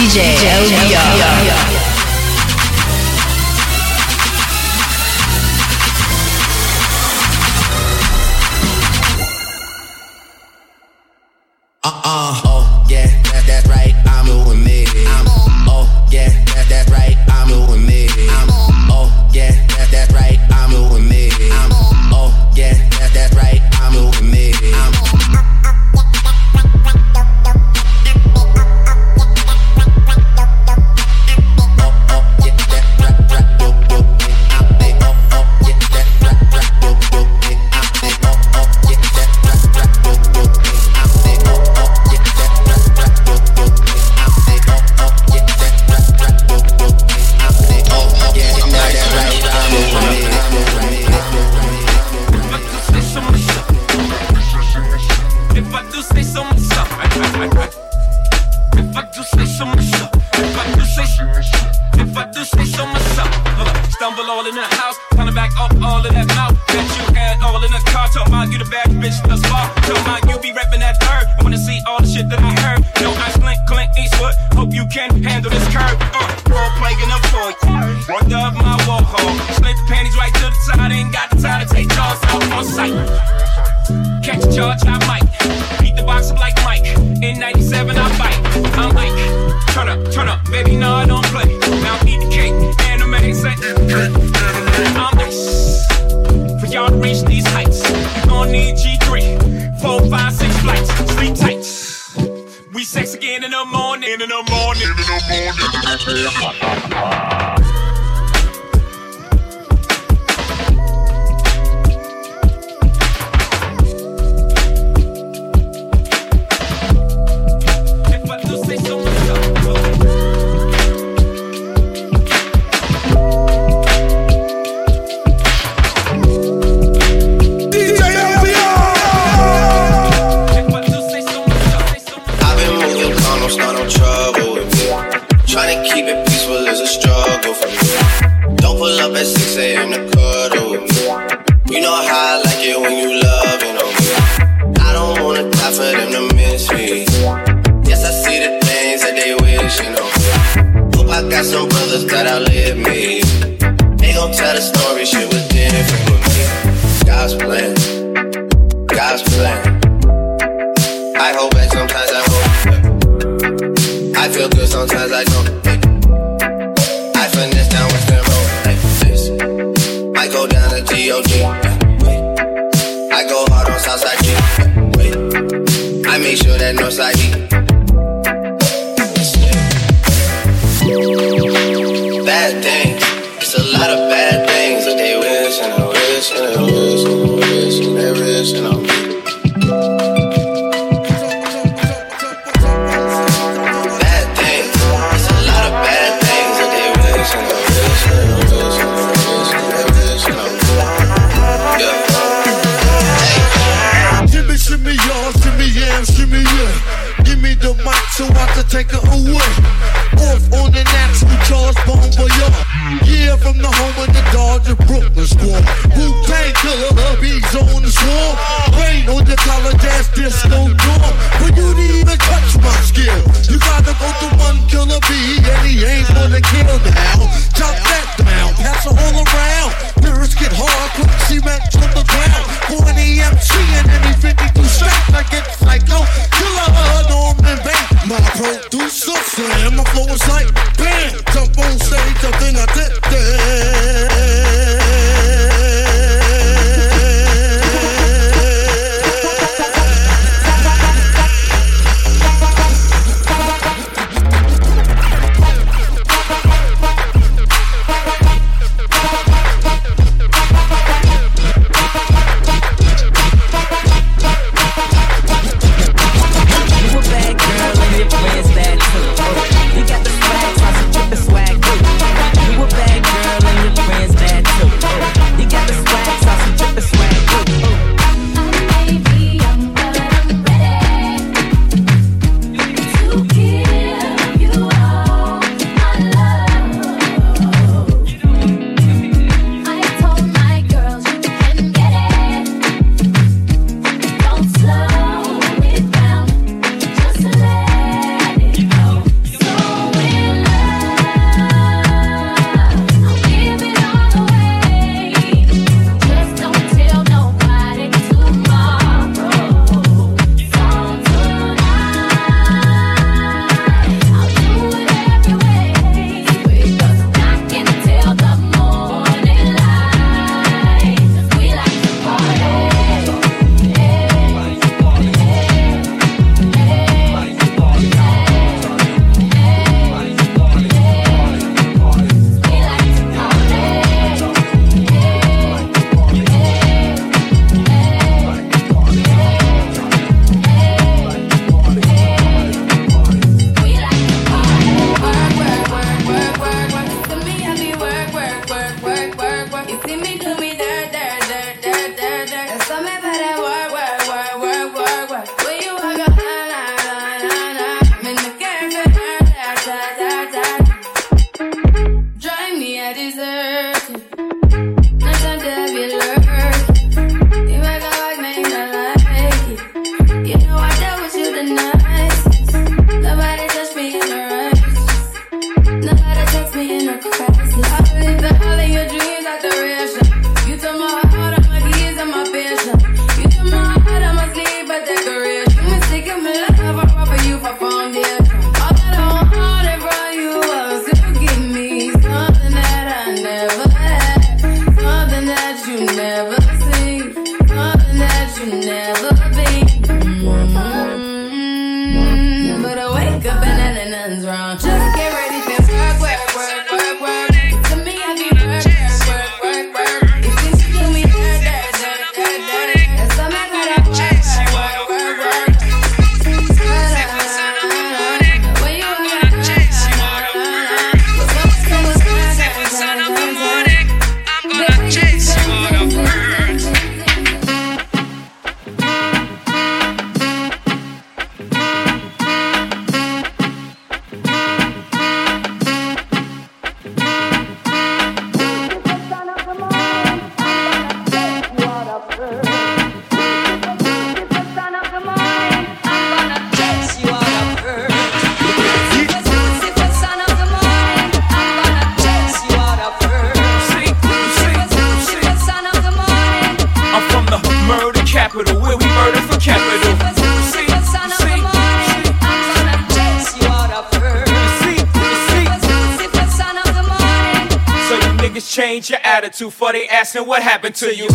DJ, DJ all of that mouth that you had all in the car. Talking about you the bad bitch that's far. Talking about you be rapping that third. I wanna see all the shit that I heard. No ice, Clint, Clint Eastwood. Hope you can handle this curve. No allí. around. Attitude for they asking what happened to you.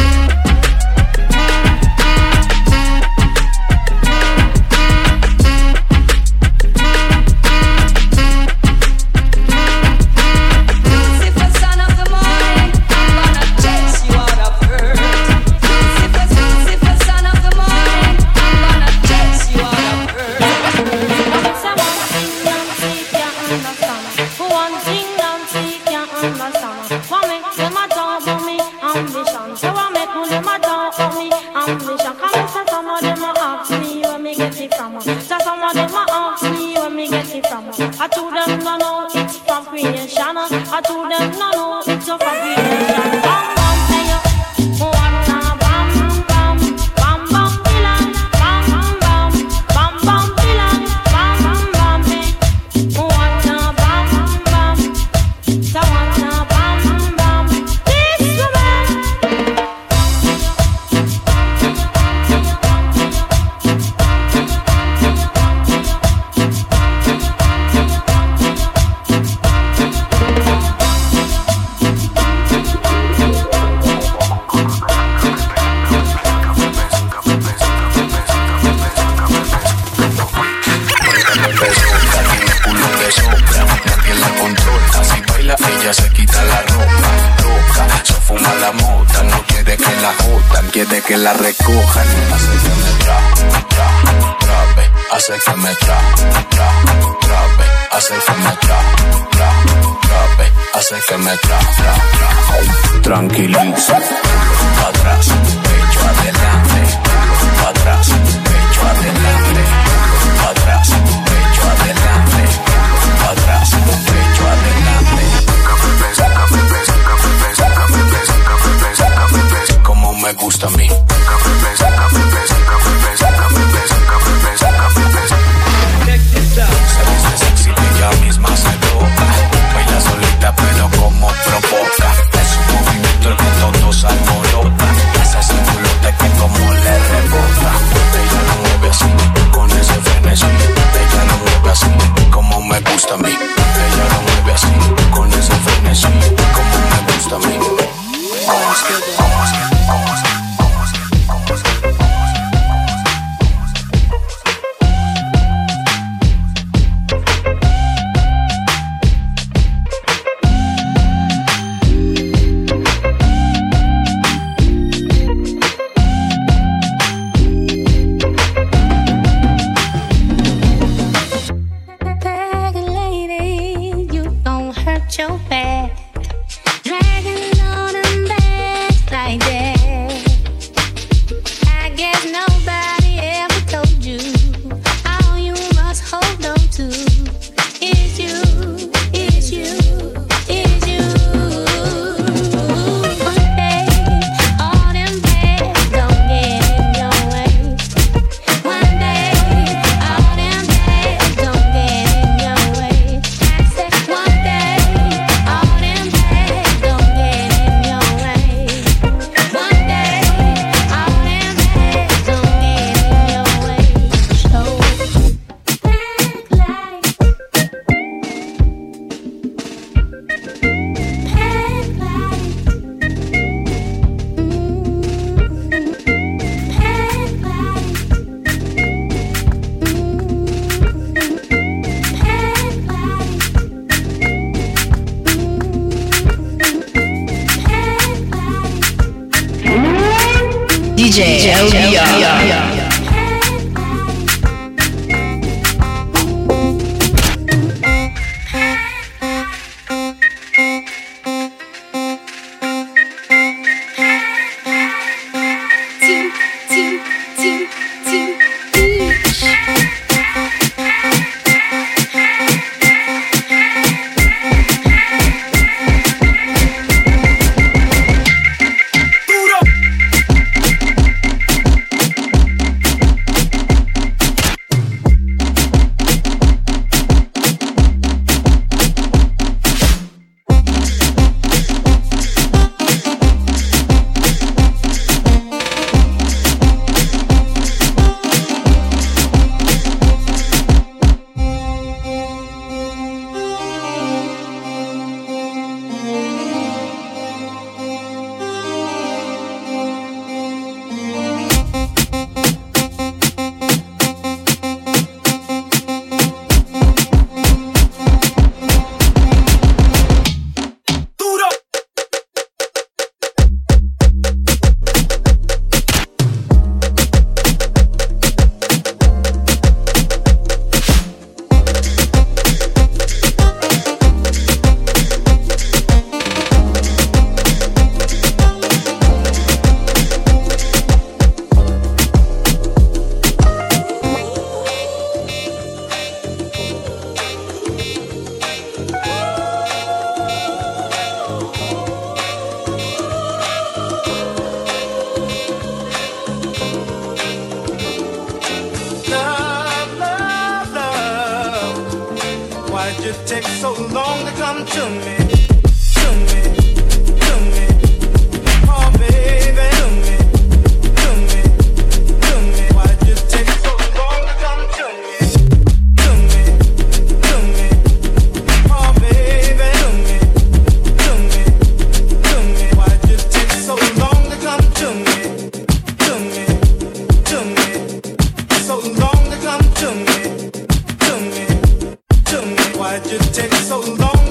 why'd you take so long?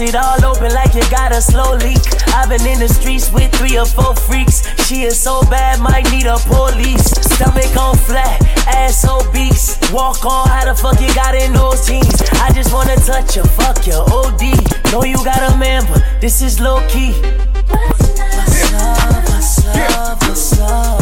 bust it all open like you got a slow leak. I've been in the streets with three or four freaks. She is so bad, might need a police. Stomach on flat, ass obese. Walk on, how the fuck you got in those jeans? I just wanna touch you, fuck you, OD. Know you got a man, but this is low key. Much love, much love, much love, love.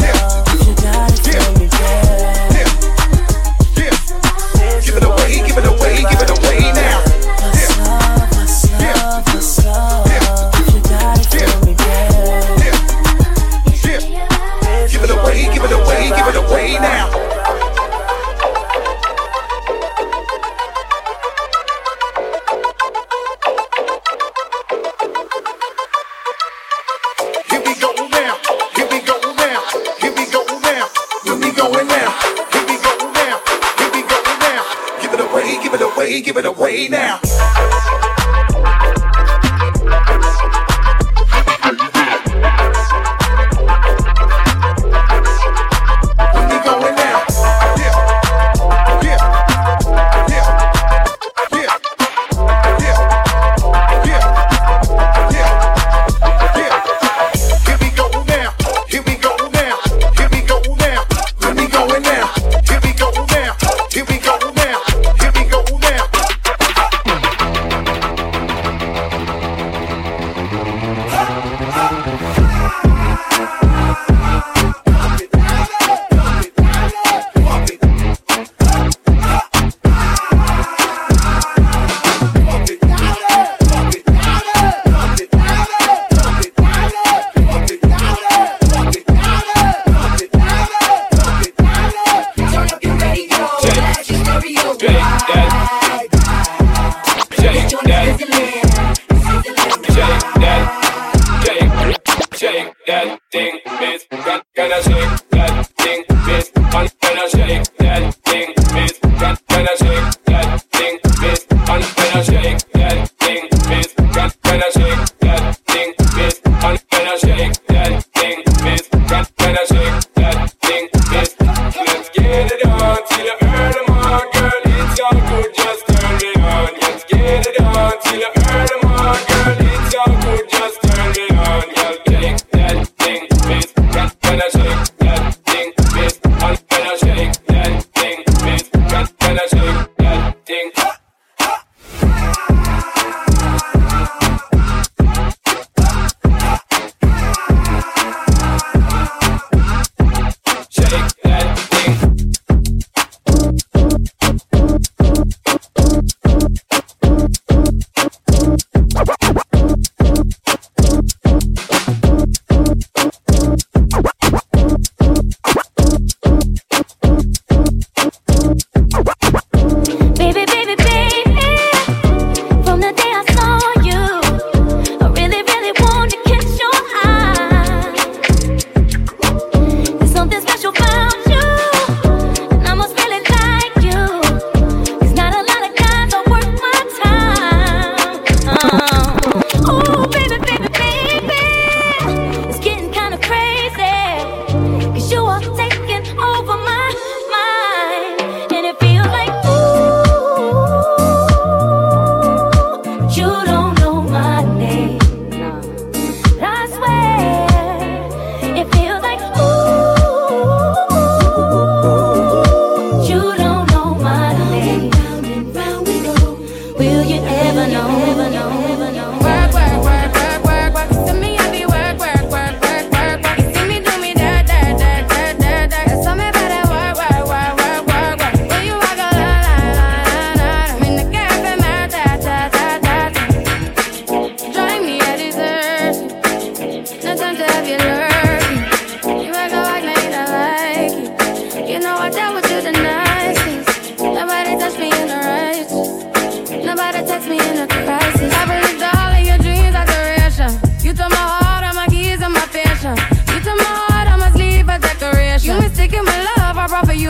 give it away now.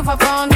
My phone.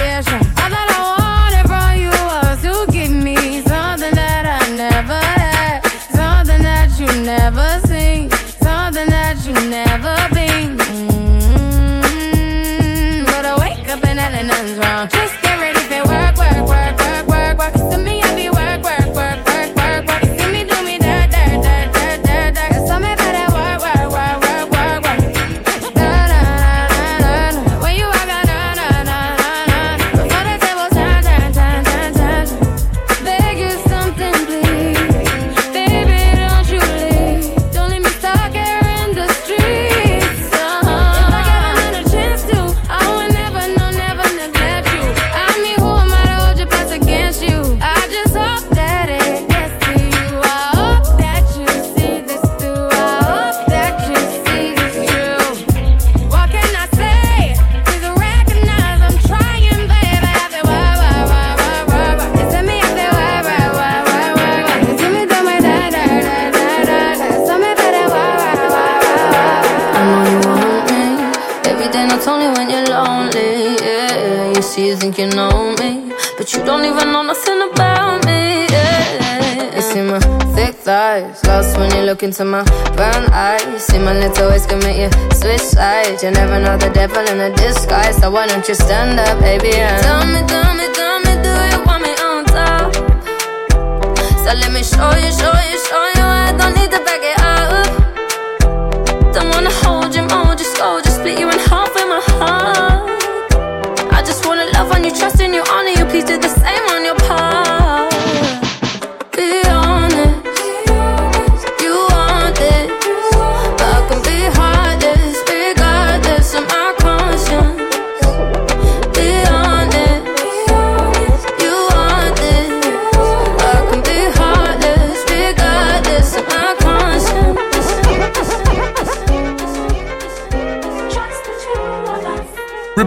Into my brown eyes. See my little ways can make you switch sides. You never know the devil in a disguise. So why don't you stand up, baby?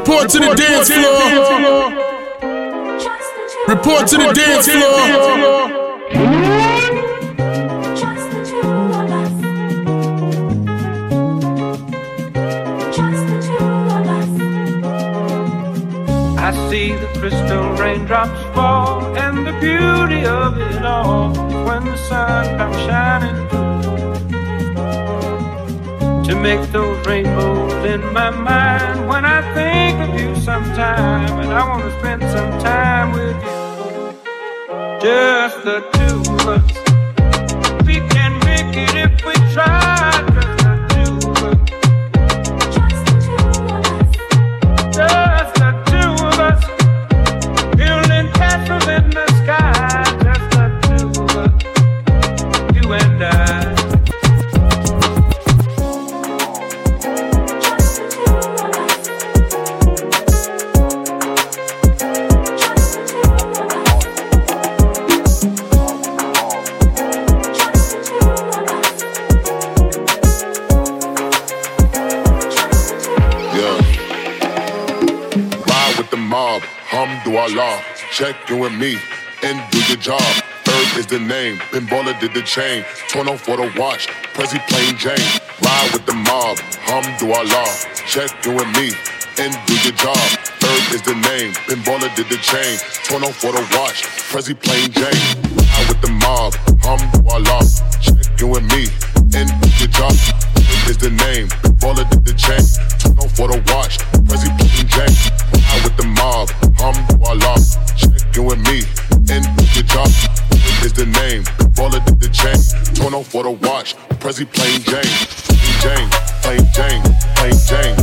Report to the dance floor. Report to the dance floor. I see the crystal raindrops fall and the beauty of it all. When the sun comes shining to make those rainbows in my mind when I think of you sometime, and I want to spend some time with you. Just the two of us. The. Pinballer did the chain. Torn off for the watch. Prezi plain Jane. Ride with the mob. Hum do Allah. Check in with me and do your job. Third is the name. Pinballer did the chain. Torn off for the watch. Prezi plain Jane. Ride with the mob. Hum do Allah. Check in with me and do your job. Earth is the name. Pinballer did the chain. Torn off for the watch. Prezi plain Jane. Ride with the mob. Alhamdulillah. Check in with me and do the job is the name. Baller did the chain. Torn off for the watch. Prezi plain Jane. Jane, plain Jane, plain Jane.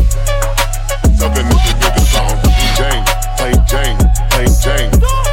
Sucking nigga, nigga, something. Jane, plain Jane, plain Jane.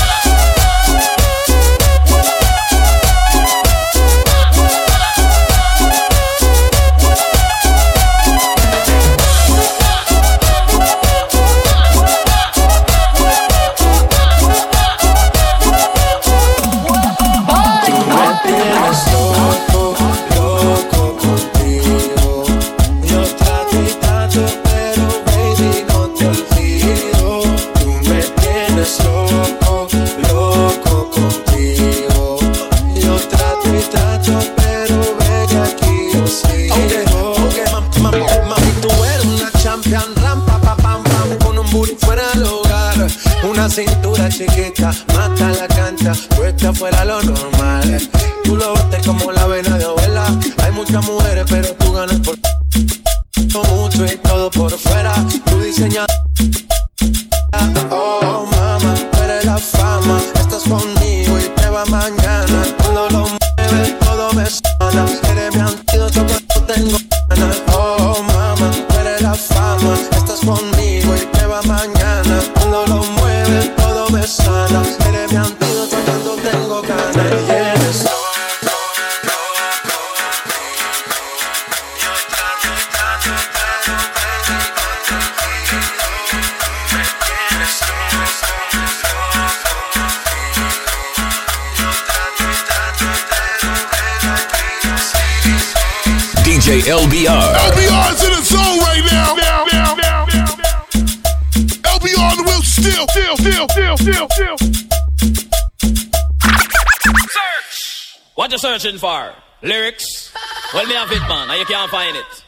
for? Lyrics? Well, me have it, man, and you can't find it.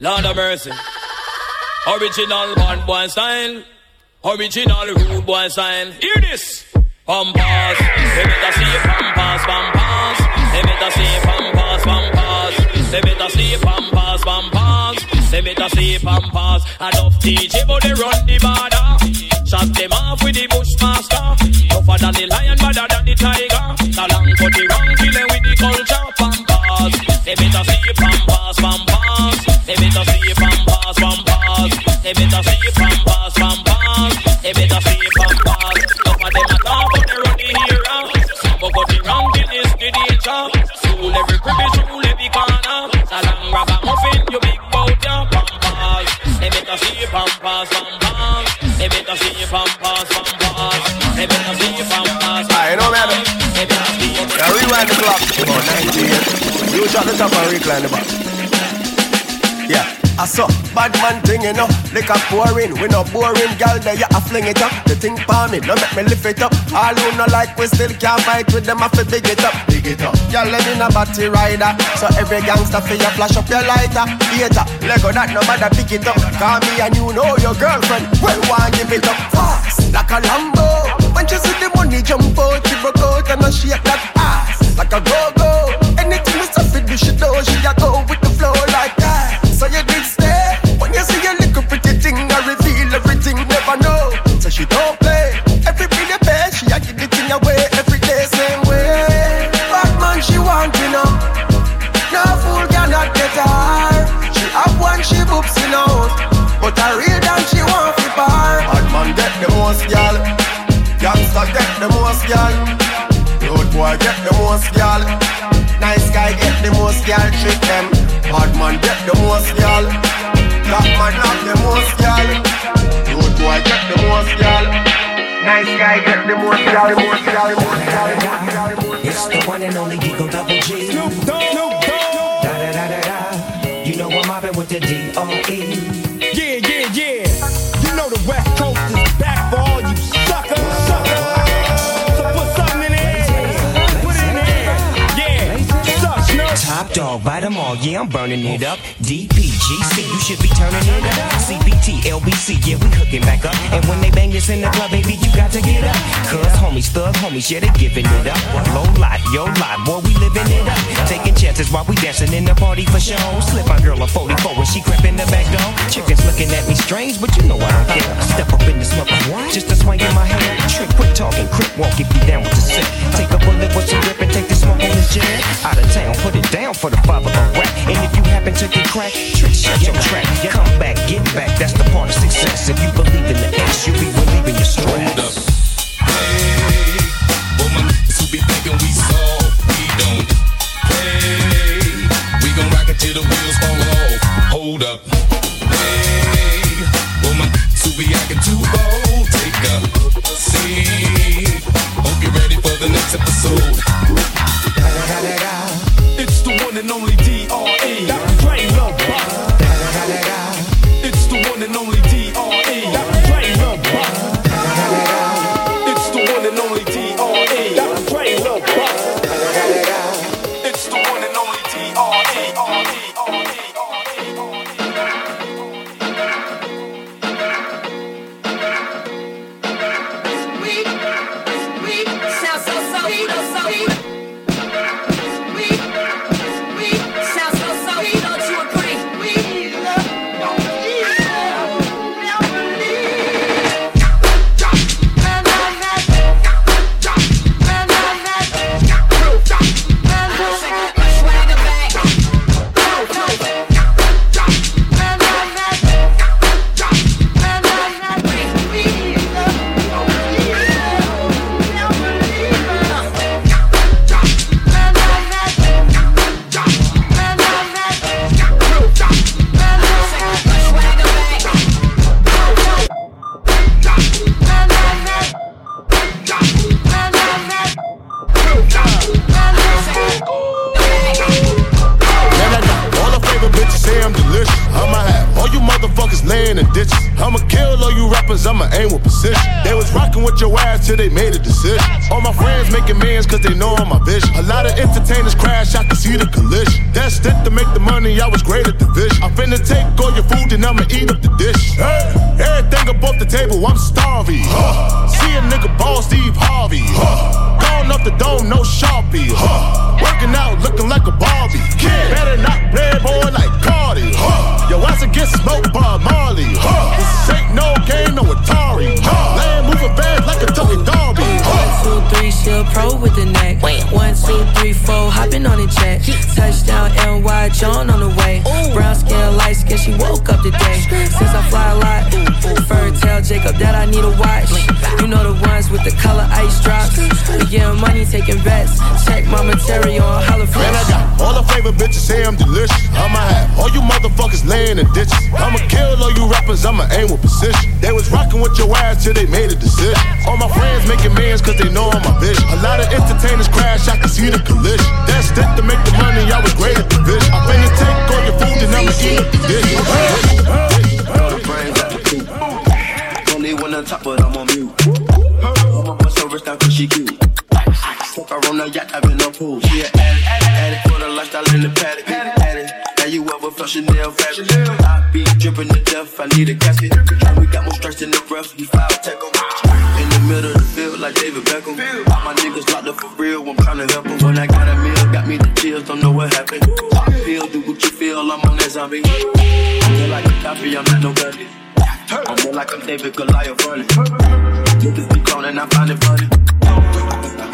Lord of mercy. Original one boy style. Original rude boy style. Hear this. Pampas. They better see pampas, pampas. They better see pampas, pampas. They better see pampas, pampas. They better see pampas. Enough DJ, but they run the border. Shot them off with the bushmaster. Tougher than the lion, badder than the tiger. The long for the wrong, they better see pampas, pampas. They better see pampas, pampas. They better see pampas, pampas. They better see pampas. Tougher them a talk, but they run the hero. But for the wrong, kill is the danger. Rule every crevice, rule every corner. The long ragamuffin, you big bout your pampas. They better see pampas, pampas. Wind the clock, about 98. You shot the top and recline the back. Yeah. I saw bad man thing, you know. Liquor pouring, we no boring, gal. There you a fling it up. The thing for me, no make me lift it up. All who no like, we still can't fight with them. I fi big it up, big it up. Gal, let me a batty rider. So every gangster fi you flash up your lighter. Hater, Lego that no matter pick it up. Call me and you know your girlfriend. Well, one give it up fast like a Lambo. When she see the money jump out, she broke out and I shake that ass like a go go. Anything we say, do she do, she a go with the flow like that. So you did stay when you see a little pretty thing, I reveal everything, never know. So she don't play. Every pretty pay, she a give the thing away every day, same way. Bad man, she want you know. No fool cannot get her. She have one, she boops in out. But I real dance, she want to bar. Bad man get the most, girl. Gangsta get the most, girl. Boy get the most, girl. Nice guy get the most, girl. Trick them. Bad man get the most, girl. Black man have the most, girl. Road boy get the most, girl. Nice guy get the most, girl. The most, girl. The most, girl. The most, girl. The most, It's the one and only Eagle Double G. Snoop Dogg. Snoop Dogg. Da da da da da. You know I'm mobbing with the D O E. Bite them all, yeah, I'm burning it up. DPGC, you should be turning it up. CBT, LBC, yeah, we hooking back up. And when they bang this in the club, baby, you got to get up. Cuz homies, thug homies, yeah, they giving it up. Low lot, yo lot, boy, we living it up. Taking chances while we dancing in the party for show. Slip my girl a 44 when she crept in the back door. Chickens looking at me strange, but you know I don't care. Step up in the smoke, just a swing in my hair. Trick, quit talking, crip walk if you down with the sick. Take up a bullet with some grip and take jet. Out of town, put it down for the father of rap. And if you happen to get cracked, trick, shut your track. Come back, get back, that's the part of success. If you believe in the S, you be relieving your stress. The wheels fall off. Hold up. Hey, my niggas be acting too bold, take a only ditches. I'ma kill all you rappers, I'ma aim with precision. They was rocking with your ass till they made a decision. All my friends making mans cause they know I'm my vision. A lot of entertainers crash, I can see the collision. Destined to make the money, I was great at the vision. I'm finna take all your food and I'ma eat up the dish. Hey, everything above the table, I'm starving. Huh. See a nigga ball Steve Harvey. Huh. Gone up the dome, no Sharpie. Huh. Working out, looking like a Barbie. Kid, better not play boy like Cardi. Huh. Yo, ass get smoked by Marley. Huh. This ain't no game, no Atari. Huh. Land moving fast like a Tony Darby. One, two, three, still pro with the neck. One, two, three, four, hopping on the jet. Touchdown, NY, John on the way. Brown skin, light skin, she woke up today. Since I fly a lot, fur tell Jacob that I need a watch. You know the ones with the color ice drops. We getting money, taking bets. Check my material on Holla Man, I got all the favorite bitches say I'm delicious. I'ma have all you motherfuckers laying in ditches. I'ma kill all you rappers, I'ma aim with precision. They was rocking with your ass till they made a decision. All my friends making mans cause they know I'm. A lot of entertainers crash, I can see the collision. delicious. That to make the money, I was great at the. I'm finna take all your food and I'ma eat up the dish. Only one on top, but I'm on mute. I'ma bust wrist cause she cute. Fuck her on the yacht, I've been on pool. She an addict, addict for the lifestyle in the paddock. Addict, now you ever felt Chanel fabric? I be dripping to death, I need a casket. We got more strikes in the rough, we foul 'em. In the middle of the like David Beckham. All my niggas locked up for real, I'm tryna help 'em. When I got a meal, got me the chills, don't know what happened. Pop pill, do what you feel, I'm on that zombie. I'm feel like a copy, I'm not no gunny. I feel like I'm David Goliath running. Niggas be cloning, I find it funny.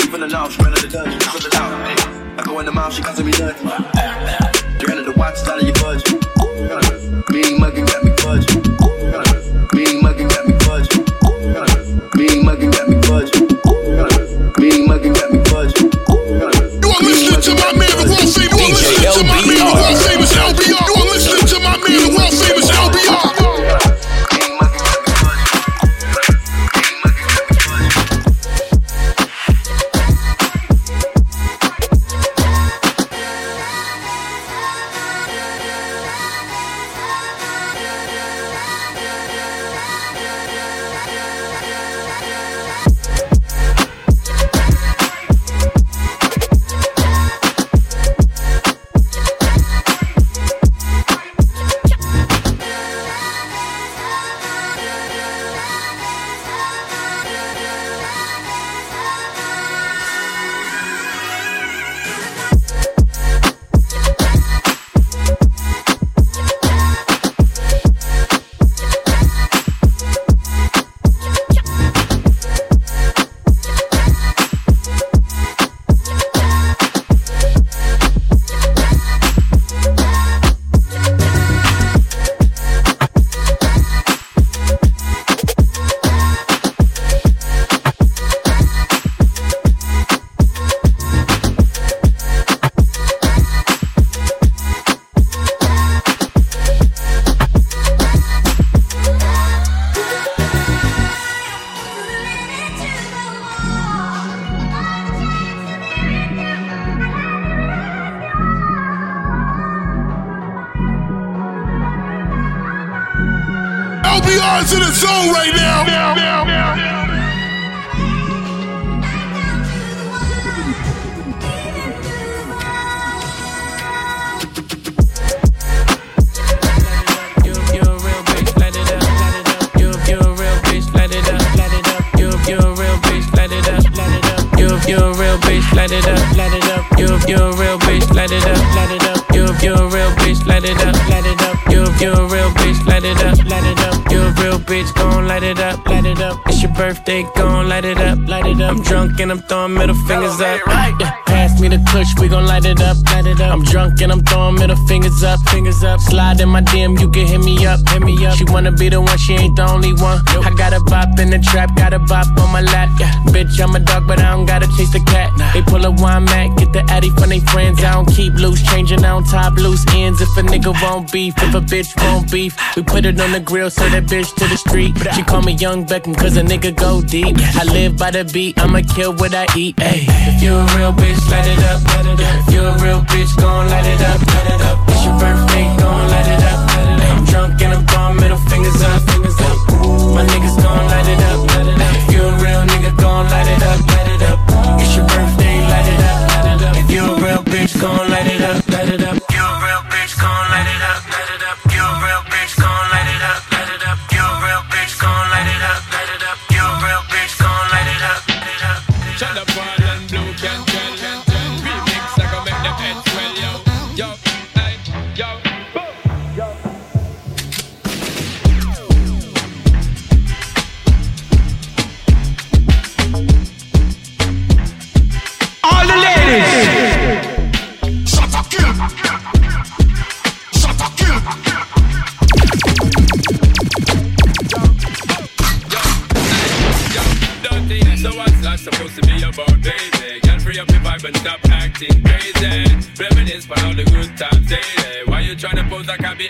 Even the now, straight out the dungeon. I go in the mouth, she costing me nothing. Granted, the watch is out of your budget. LBR's in the zone right now. You you a real bitch, light it up, You you a real bitch, light it up. You you a real bitch, light it up, You you a real bitch, light it up. You you a real bitch, light it up, You you a real bitch, light it up. You a real bitch, light it up, light it up. You a real bitch, gon' light it up, light it up. Your birthday, gon' light it up, light it up. I'm drunk and I'm throwing middle fingers up. Yeah, pass me the kush, we gon' light it up, light it up. I'm drunk and I'm throwing middle fingers up, fingers up. Slide in my DM, you can hit me up, hit me up. She wanna be the one, she ain't the only one. I got a bop in the trap, got a bop on my lap. Yeah, bitch, I'm a dog, but I don't gotta chase the cat. They pull a wine mat, get the addy from they friends. I don't keep loose, changing on top loose ends. If a nigga won't beef, if a bitch won't beef, we put it on the grill, so that bitch to the street. She call me Young Beckham, cause a nigga go deep. I live by the beat, I'ma kill what I eat. Ayy, if you a real bitch, light it up. If you a real bitch, gon' light it up. Light it up. It's your birthday, gon' light it up. I'm drunk and I'm throwing middle fingers up. My niggas gon' light it up. If you a real nigga, gon' light it up. Light it up. It's your birthday, light it up. Light it up. If you a real bitch, gon' light it up.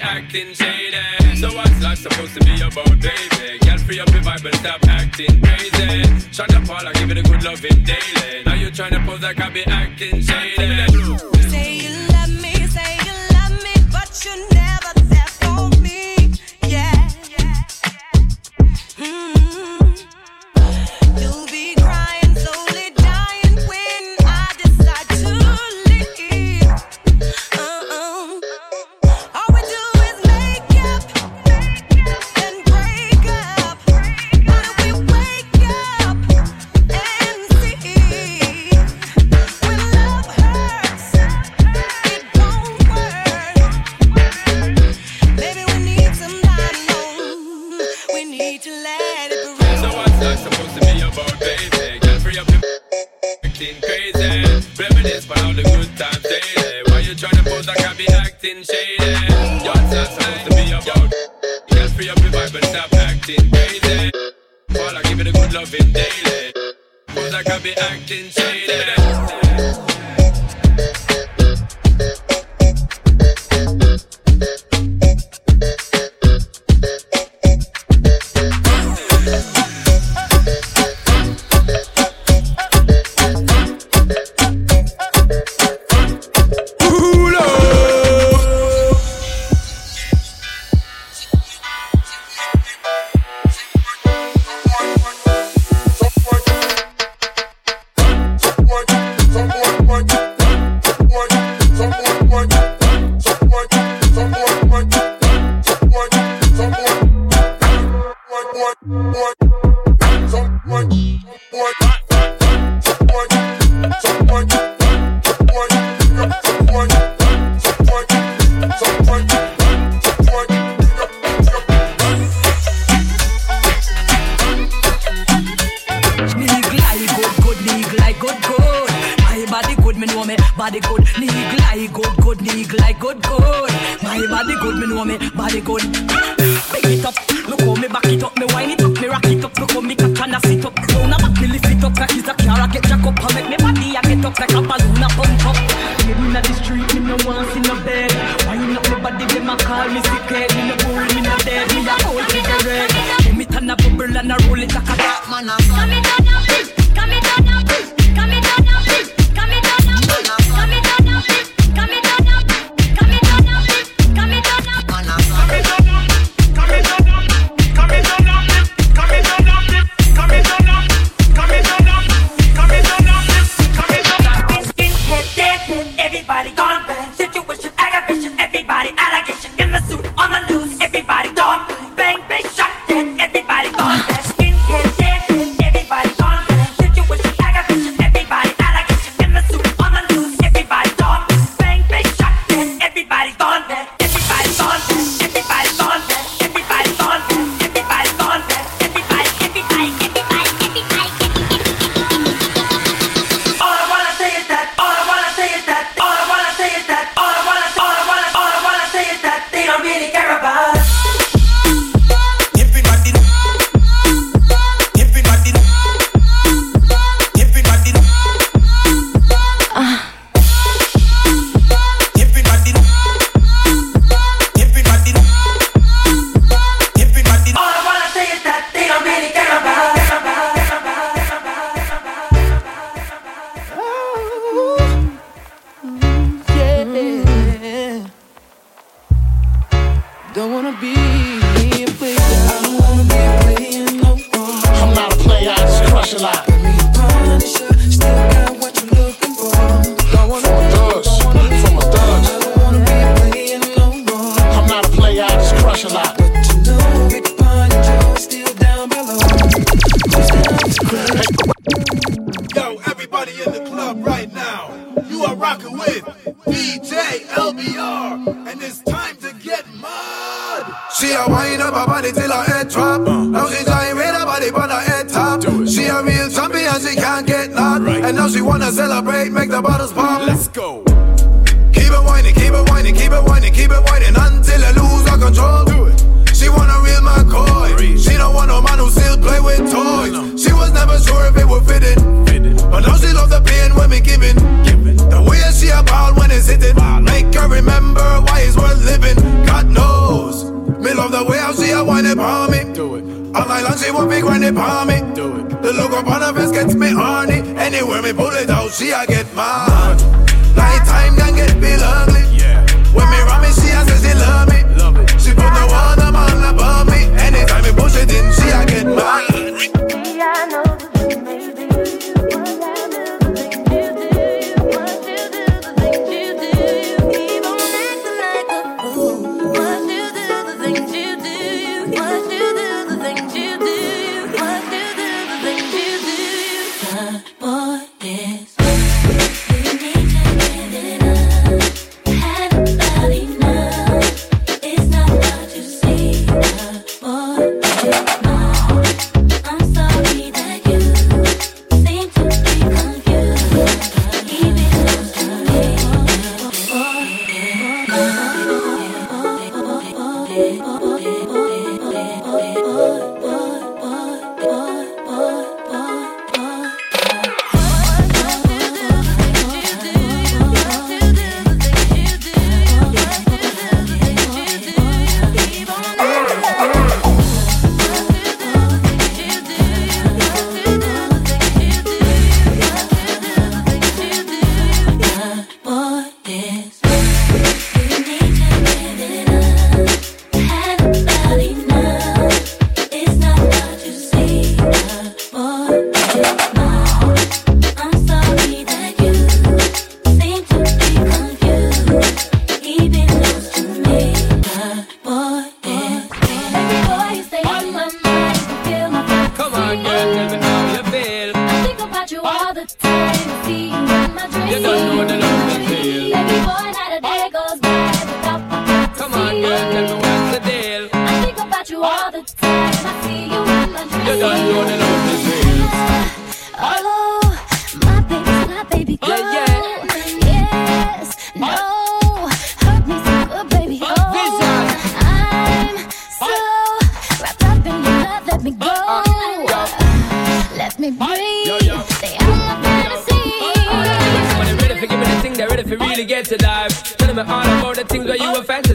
acting shady. So what's life supposed to be about, baby? Girl, free up your vibe and stop acting crazy. Shut up, all I give it a good loving daily. Now you tryna pose like I be acting shady.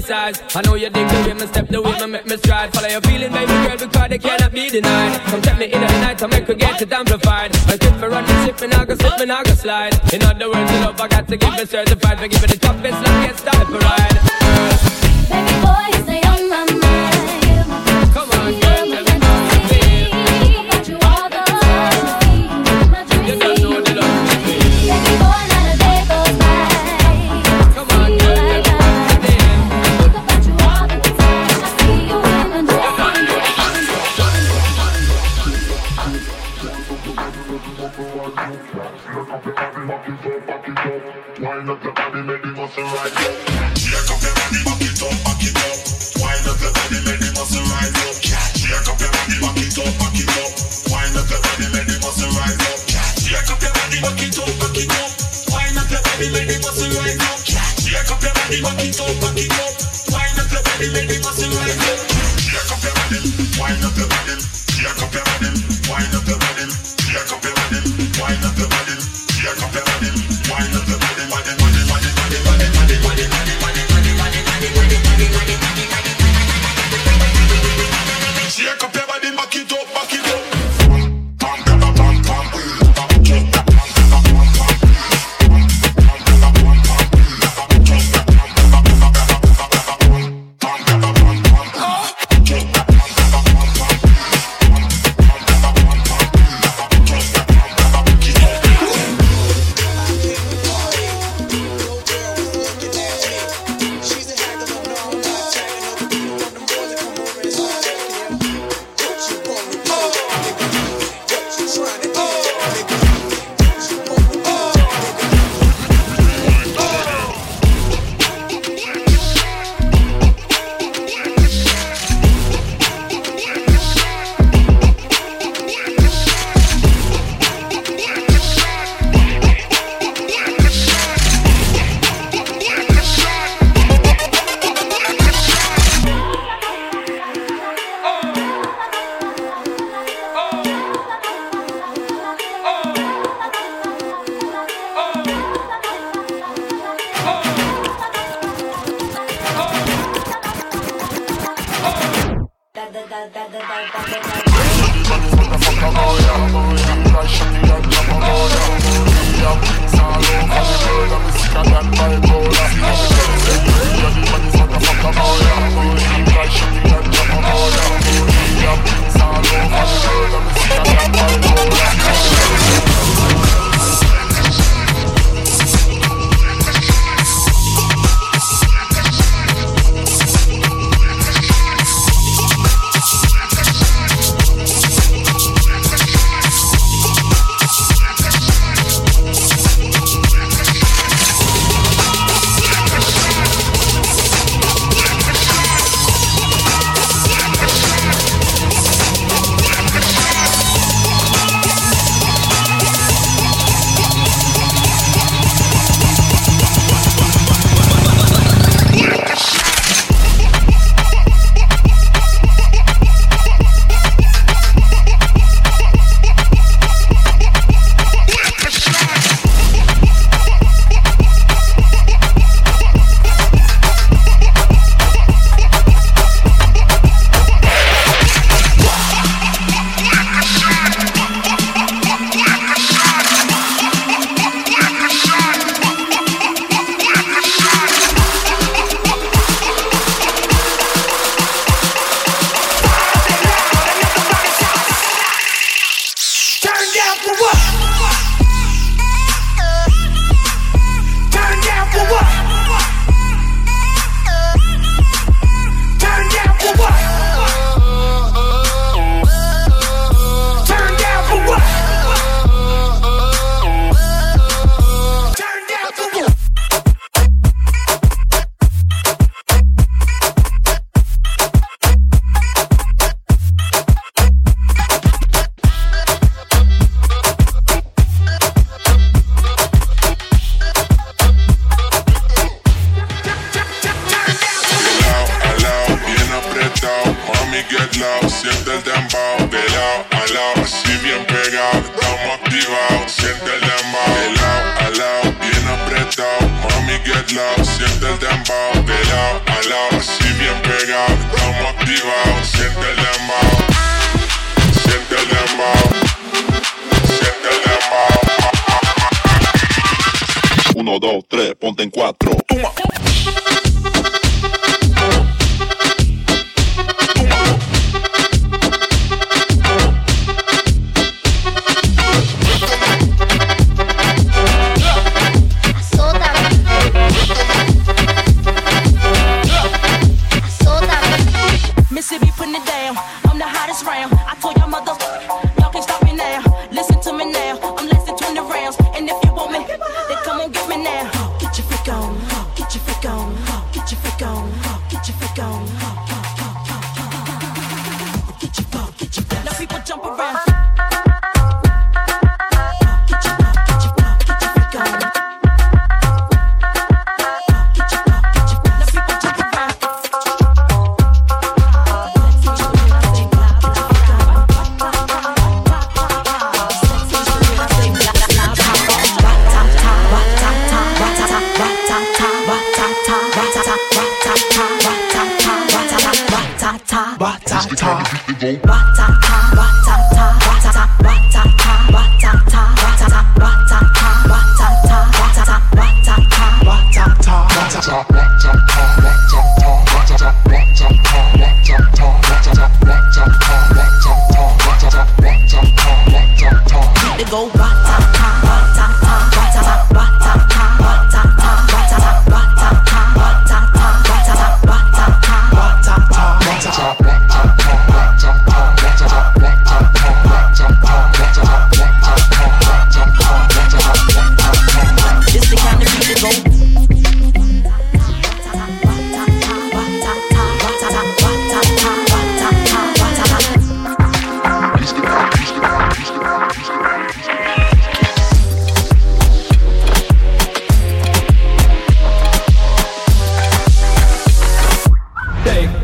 criticize. I know you dig the way me step, the way me make me stride. Follow your feeling, baby girl, because they cannot be denied. Come take me in the night, I make her get it amplified. I keep for running, slip me, I go slip and I go slide. In other words, you love, I got to give it certified. For giving the toughest, love, get started for ride.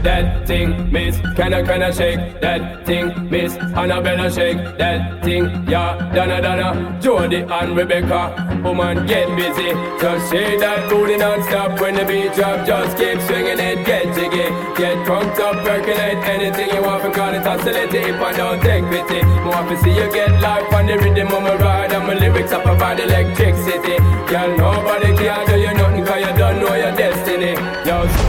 That thing, miss. Can I, can I shake that thing, miss? Annabella shake that thing, yeah. Donna, Donna, Jody and Rebecca. Woman, get busy. Just shake that booty non-stop when the beat drop. Just keep swinging it, get jiggy. Get crunked up, percolate anything you want. For call it oscillate if I don't take pity. More to see you get life on the rhythm of my ride. And my lyrics up provide electricity. Girl, nobody can do you nothing cause you don't know your destiny. Yo,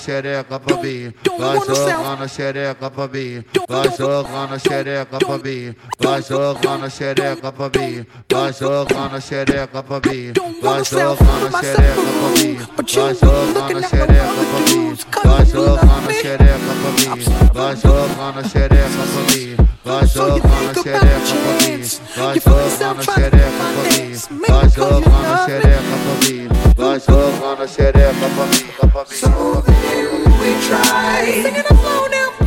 xereca pra mim, vai jogando a xereca pra mim, vai jogando xereca pra mim, vai jogando xereca pra mim, vai jogando xereca pra mim, vai jogando xereca pra mim, vai jogando xereca pra mim, vai jogando xereca pra mim, vai jogando xereca pra mim. Gosto quando xereca fofinho, gosto quando xereca fofinho, gosto quando xereca fofinho, gosto quando xereca fofinho. So then we try. Singing the flow now.